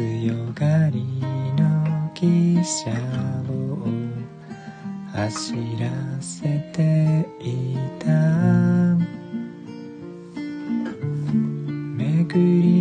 強がりの汽車を走らせていた。巡り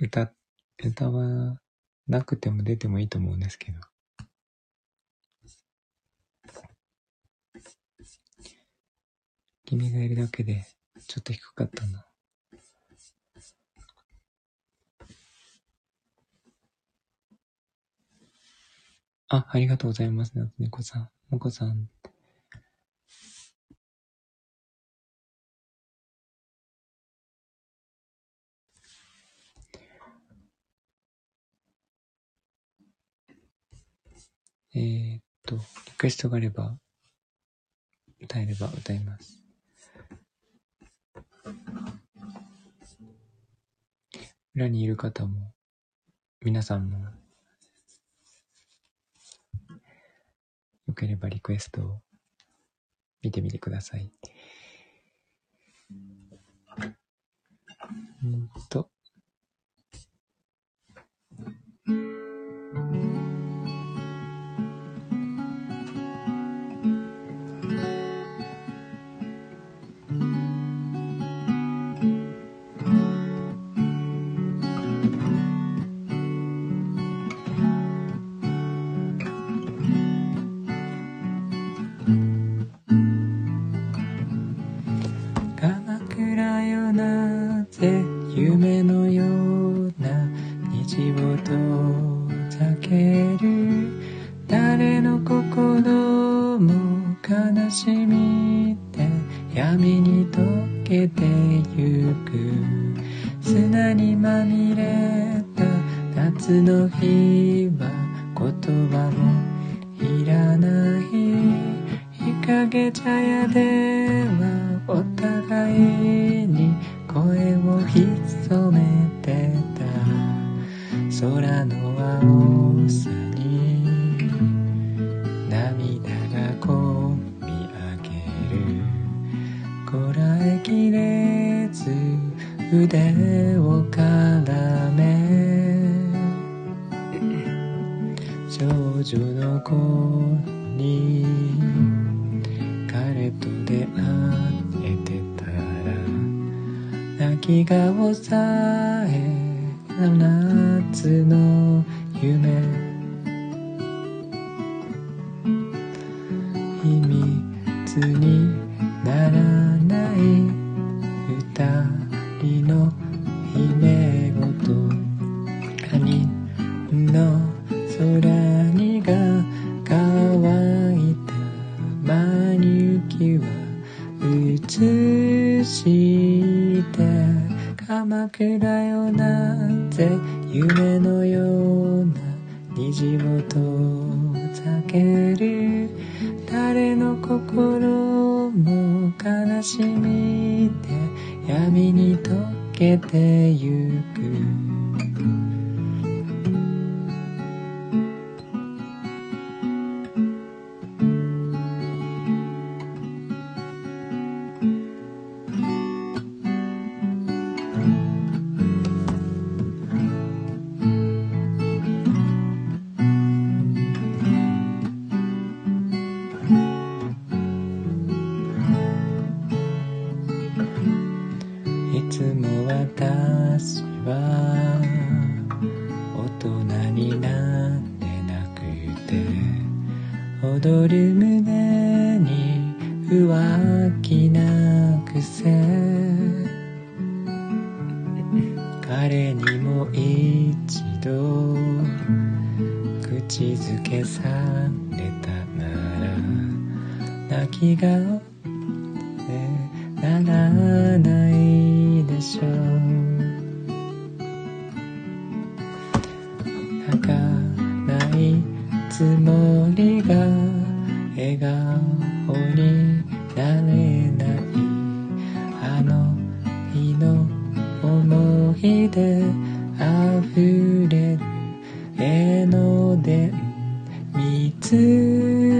歌、歌はなくても出てもいいと思うんですけど。君がいるだけでちょっと低かったな。あ、ありがとうございます。夏猫さん。もこさん。えー、っと、リクエストがあれば、歌えれば歌います。裏にいる方も、皆さんも、よければリクエストを見てみてください。うんと。少女の子に彼と出会えてたら泣き顔さえ夏の夢。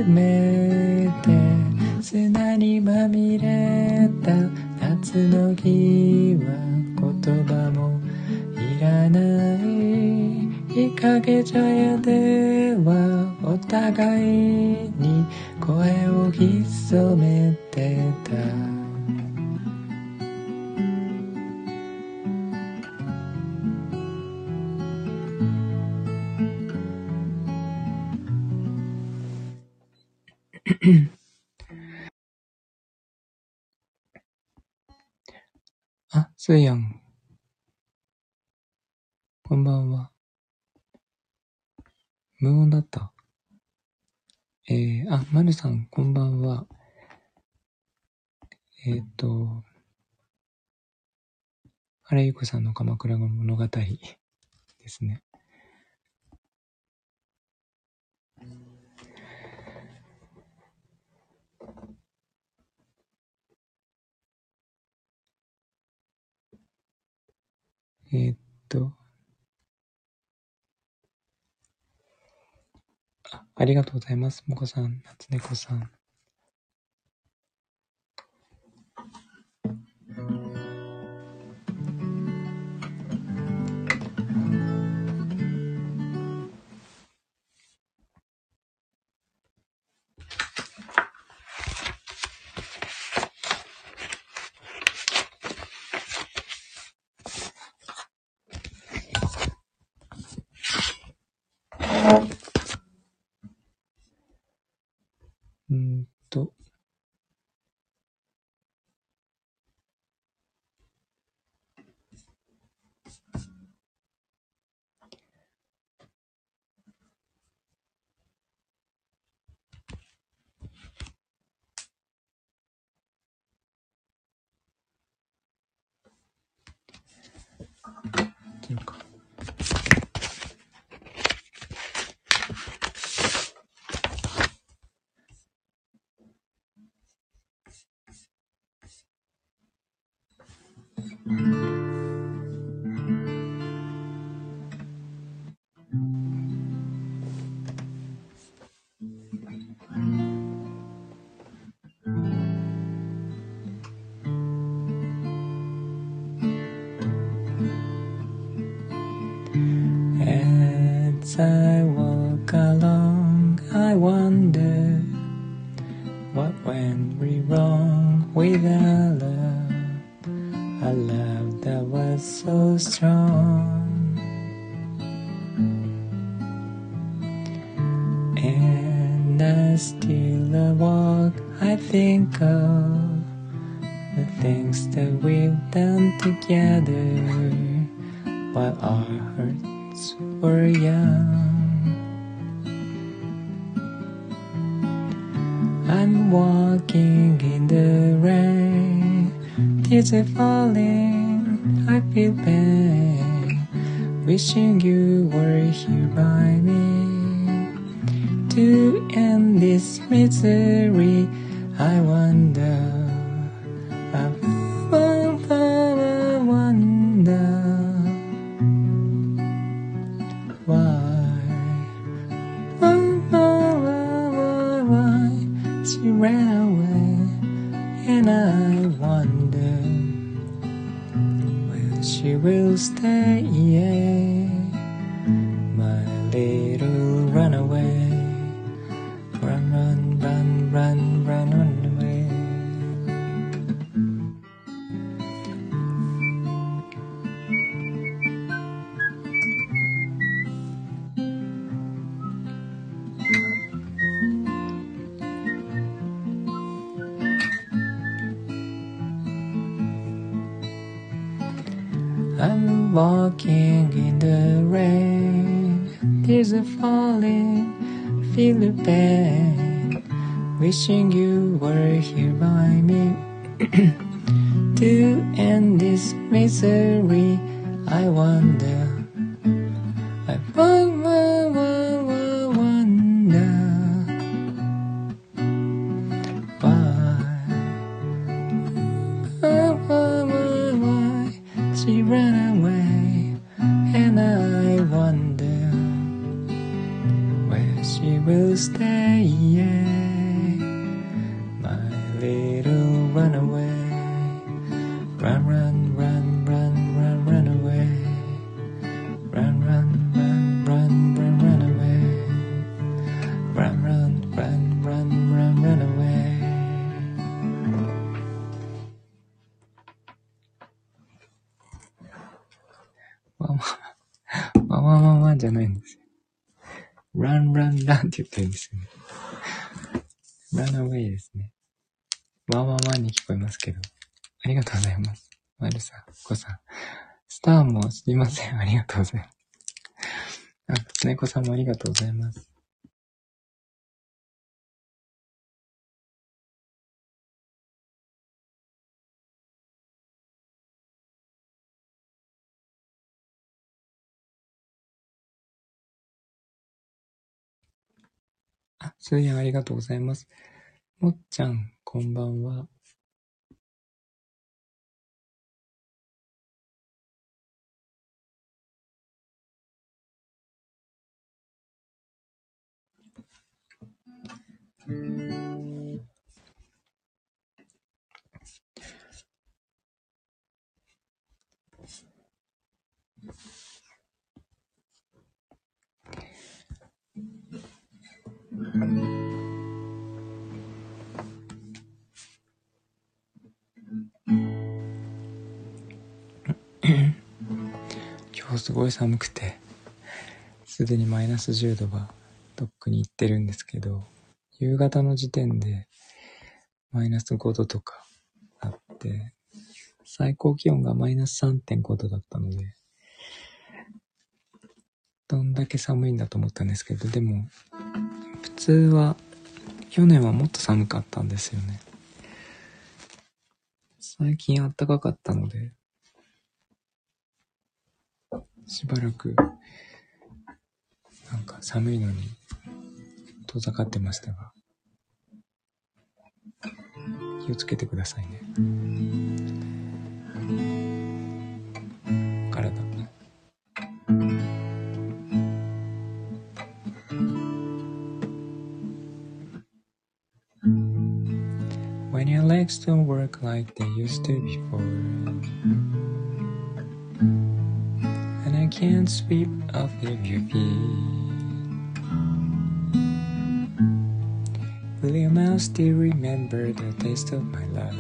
めて砂にまみれた夏の日は言葉もいらない。日陰茶屋ではお互いそやん。こんばんは。無音だった。えー、あ、まるさん、こんばんは。えっ、ー、と、原由子さんの鎌倉の物語ですね。えー、っと、あ、ありがとうございます。もこさん、夏猫さん。time. To end this misery, I wonder, this misery, I wonder, ってるんですよね。run away ですね。わわわに聞こえますけど。ありがとうございます。まるさん、こさん。スターもすみません。ありがとうございます。あ、つねこさんもありがとうございます。あ、すーやんありがとうございます。もっちゃん、こんばんは。すごい寒くて、すでにマイナス10度はとっくに行ってるんですけど、夕方の時点でマイナス5度とかあって、最高気温がマイナス3.5度だったので、どんだけ寒いんだと思ったんですけど、でも、普通は、去年はもっと寒かったんですよね。最近暖かかったので、しばらく、なんか寒いのに遠ざかってましたが、気をつけてくださいね。体。When your legs don't work like they used to before can't sweep off of your feet Will your mouth still remember the taste of my love?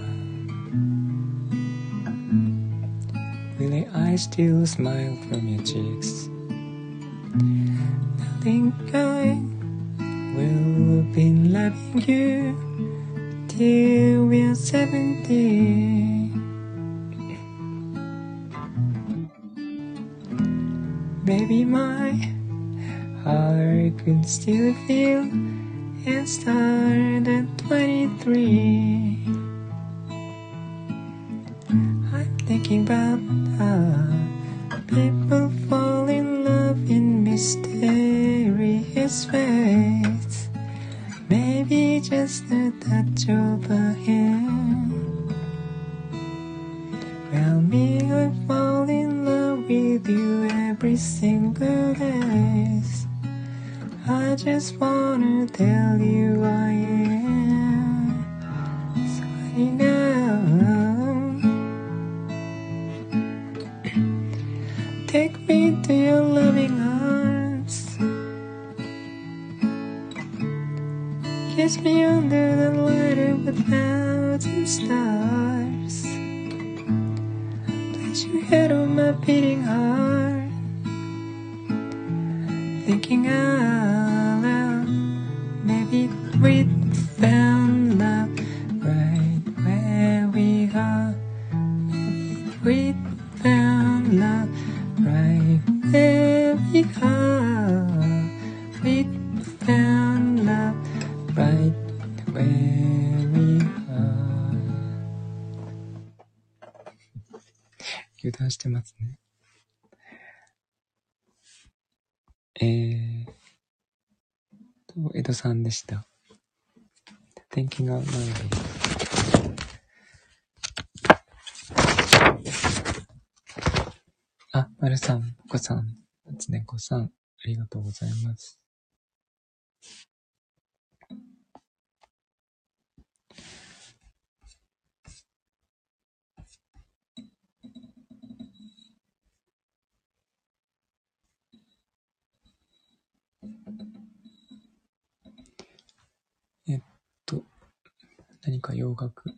Will your eyes still smile from your cheeks? Nothing I will be loving you till we're seventy. Could still feel and start at 23. I'm thinking about 油断してますね。えーと、江戸さんでした。天気がないあ、まるさん、ぽこさん、つねこさん、ありがとうございます。えっと、何か洋楽。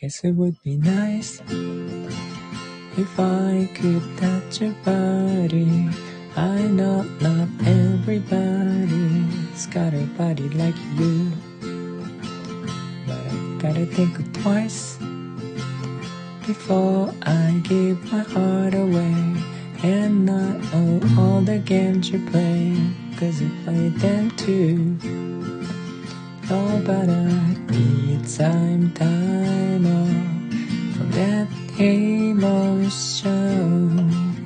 Guess it would be nice if I could touch your body. I know not everybody's got a body like you, but I gotta think twice before I give my heart away and not know all the games you play, cause you play them too. Oh, but I need some time off from that emotion.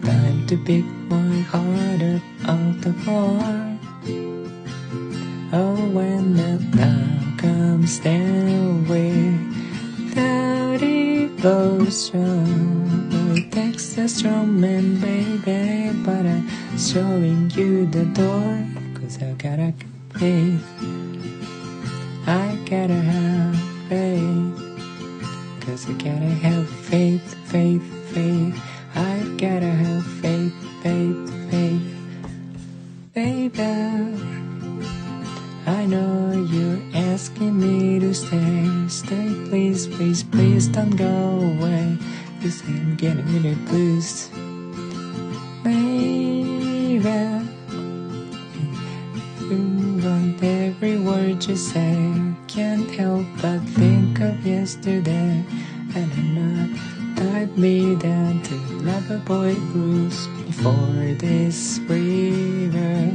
Time to pick my heart up off the floor. Oh, when the love comes down without emotion. It takes a strong man, baby, but I'm showing you the door. Cause I gotta faith. Gotta have faith. Cause I gotta have faith, faith, faith. I gotta have faith, faith, faith. Baby, I know you're asking me to stay. Stay, please, please, please don't go away. You I'm getting really blues. Baby. Want every word you say but think of yesterday And not tied me down to lover boy blues Before this river.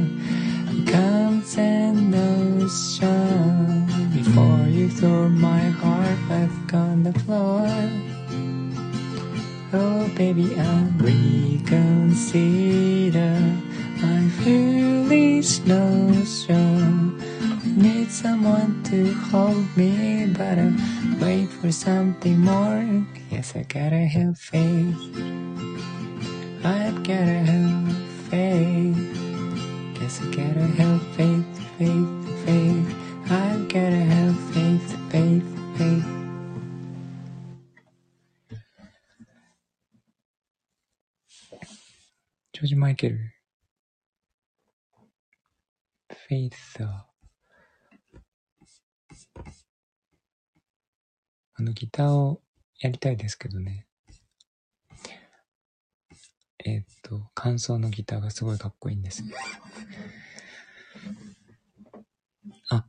Becomes an ocean Before you throw my heart back on the floor. Oh baby I'll reconsider. My foolish notion. Need someone to hold me, but I wait for something more. Yes, I gotta have faith. I've gotta have faith. Guess I gotta have faith, faith, faith. I've gotta have faith, faith, faith. ジョーあの、ギターをやりたいですけどね。えー、っと、感想のギターがすごいかっこいいんです。あ、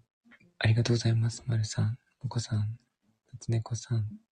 ありがとうございます。まるさん、お子さん、夏猫さ。ん。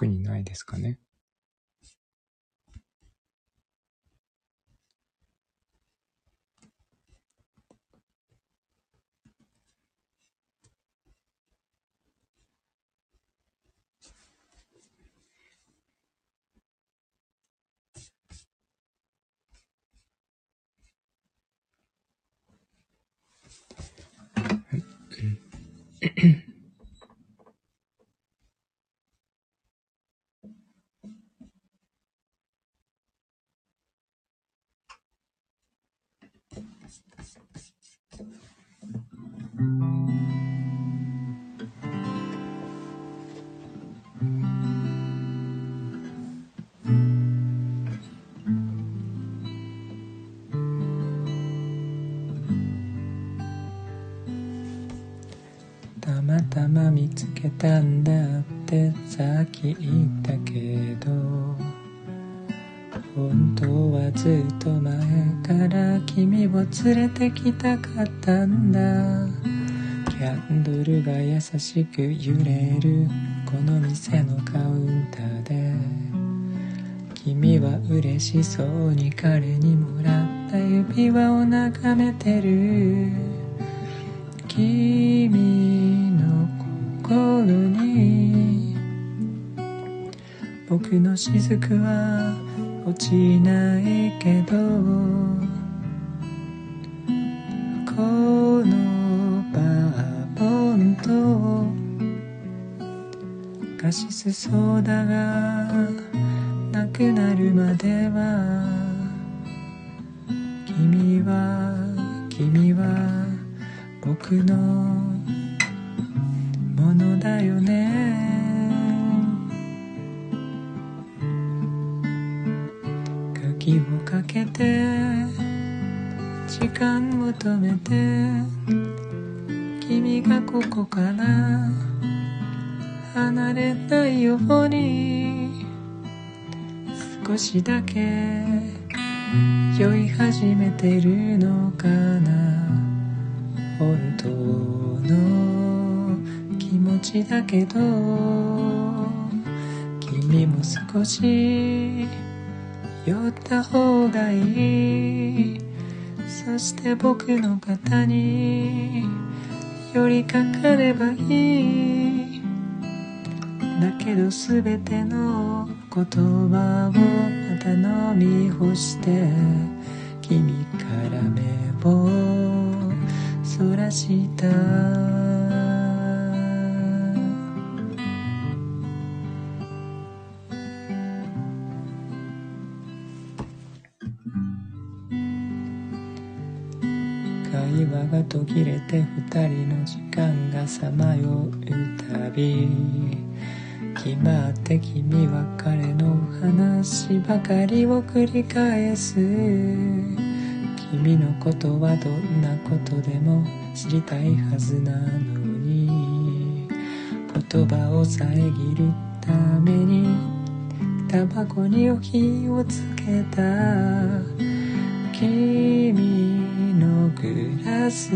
特にないですかね。見つけたんだってさっき言ったけど本当はずっと前から君を連れてきたかったんだ。キャンドルが優しく揺れるこの店のカウンターで君は嬉しそうに彼にもらった指輪を眺めてる。君心に僕の雫は落ちないけどこのバーボンとカシスソーダがなくなるまでは君は君は僕のものだよね。鍵をかけて時間求めて君がここから離れないように少しだけ酔い始めてるのかな。本当の気持ちだけど君も少し寄った方がいい。そして僕の肩に寄りかかればいい。だけど全ての言葉をまた飲み干して君から目をそらした。途切れて二人の時間がさまようたび。決まって君は彼の話ばかりを繰り返す。君のことはどんなことでも知りたいはずなのに。言葉を遮るために多箱に火をつけた。ス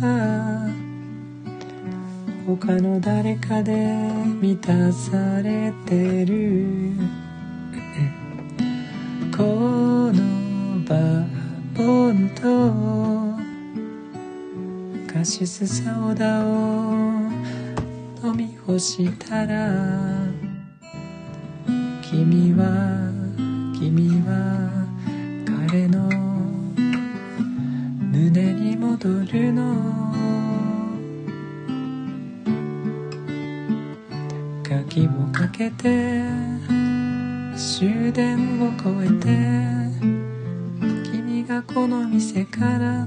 は他の誰かで満たされてる。このバーボンとカシスサウダを飲み干したら君は君はに戻るの。鍵をかけて終電を越えて君がこの店から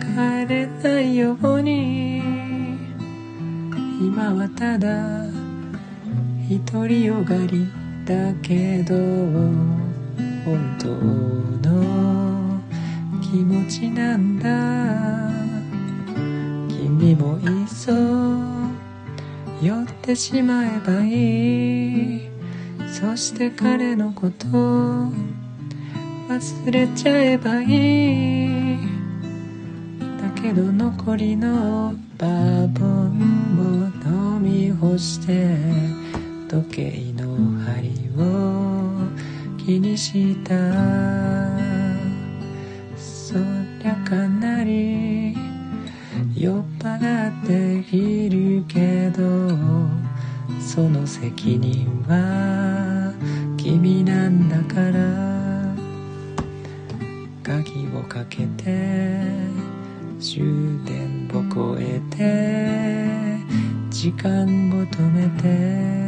帰れないように。今はただ独りよがりだけど本当の気持ちなんだ。君もいっそ寄ってしまえばいい。そして彼のこと忘れちゃえばいい。だけど残りのバーボンを飲み干して時計の針を気にした。そりゃかなり酔っ払っているけどその責任は君なんだから。鍵をかけて終電を越えて時間を止めて。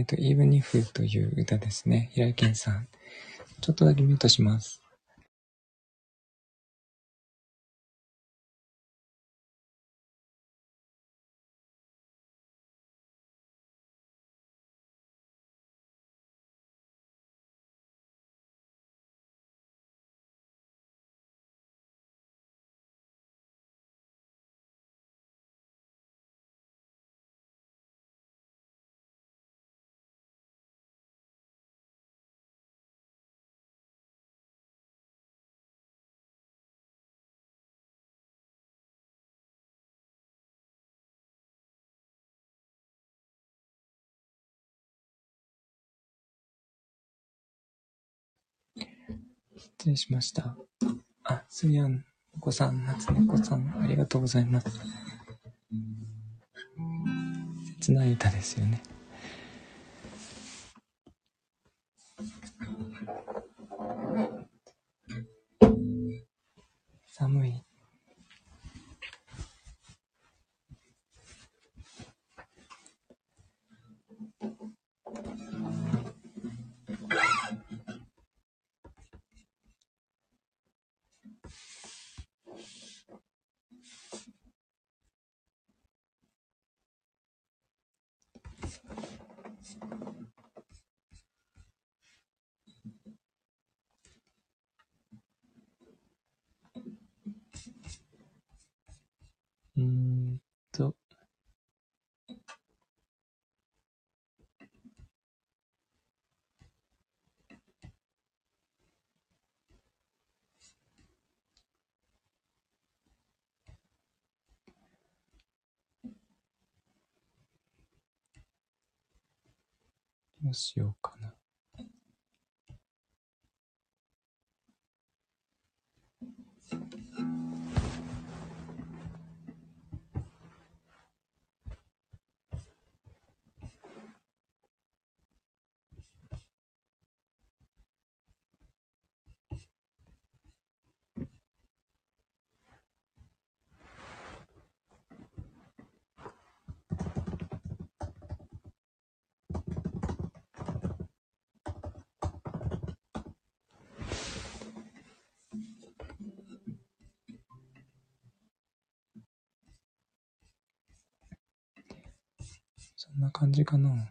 えっ、と、Even If という歌ですね。平井健さん。ちょっとだけミュートします。失礼しました。あ、すみやん、お子さん、夏猫さん、ありがとうございます。切ない歌ですよね。どうしようかな。そんな感じかな。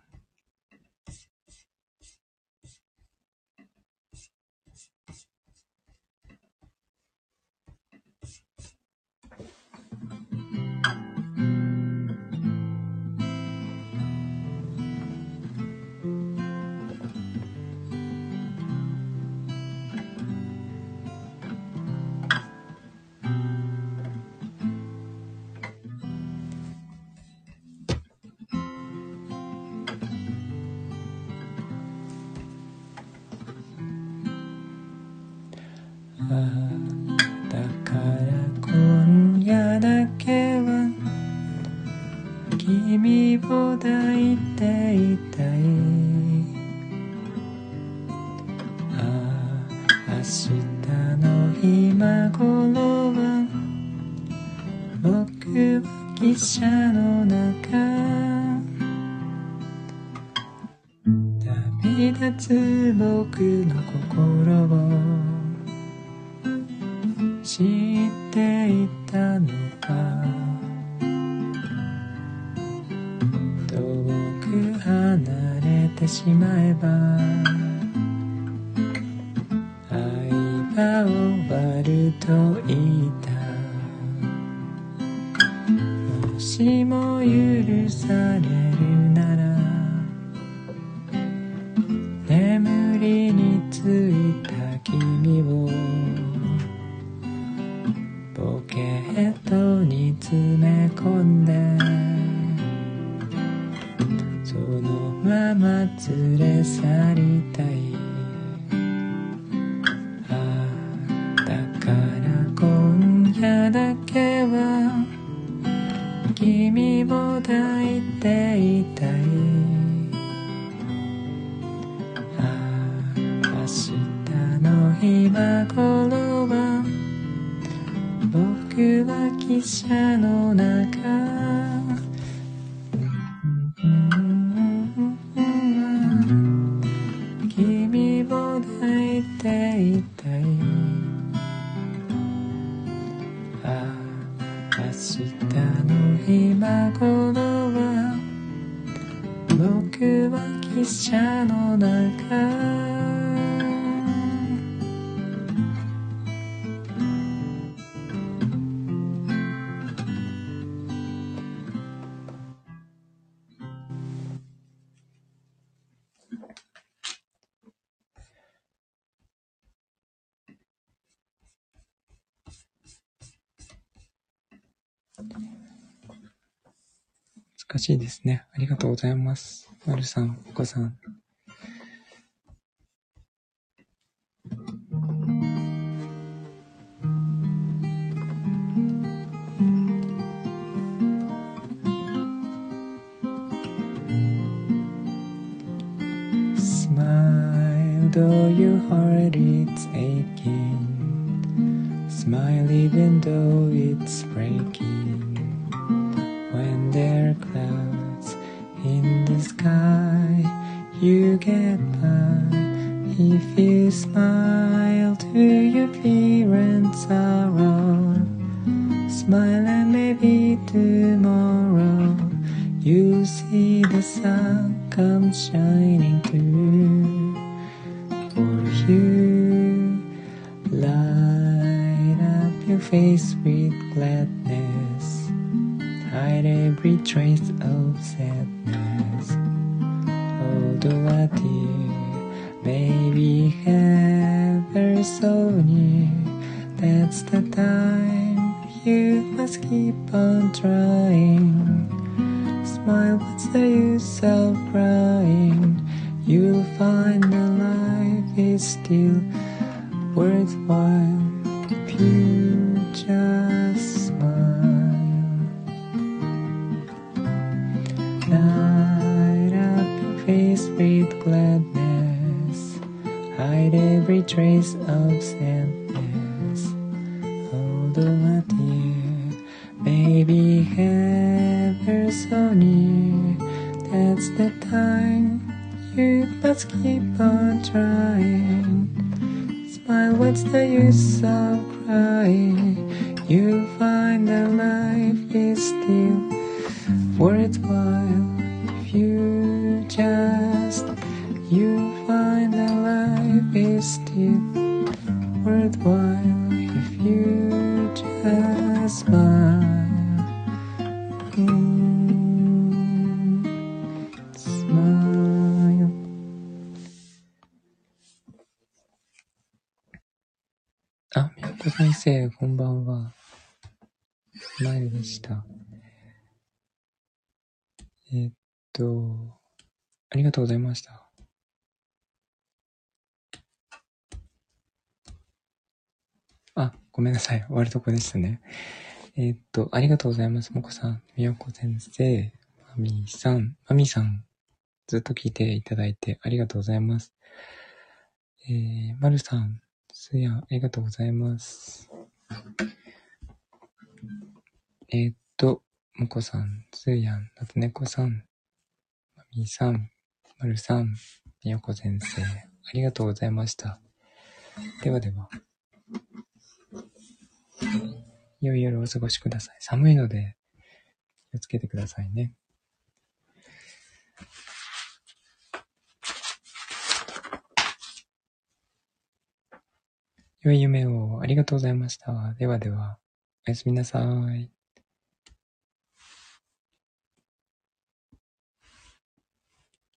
明日の今頃は僕は汽車の中。旅立つ僕の心をは君を抱いていたい。ああ明日の今頃は僕は汽車の中。車の中しいですね。ありがとうございます。まるさん、お子さん。Smile though your heart is aching Smile even though it's breaking Smile, what's the use crying? You'll find that life is still worthwhile if you just smile. Light up your face with gladness, hide every trace of 先生、こんばんは。スマイルでした。えっと、ありがとうございました。あ、ごめんなさい。終わるとこでしたね。えっと、ありがとうございます。もこさん、みやこ先生、まみさん、まみさん、ずっと聞いていただいてありがとうございます。えー、まるさん、すやん、ありがとうございます。えーっと、もこさん、すやん、なつねこさん、まみさん、まるさん、みよこ先生、ありがとうございました。ではでは。良い夜をお過ごしください。寒いので、気をつけてくださいね。良い夢をありがとうございました。ではでは、おやすみなさい。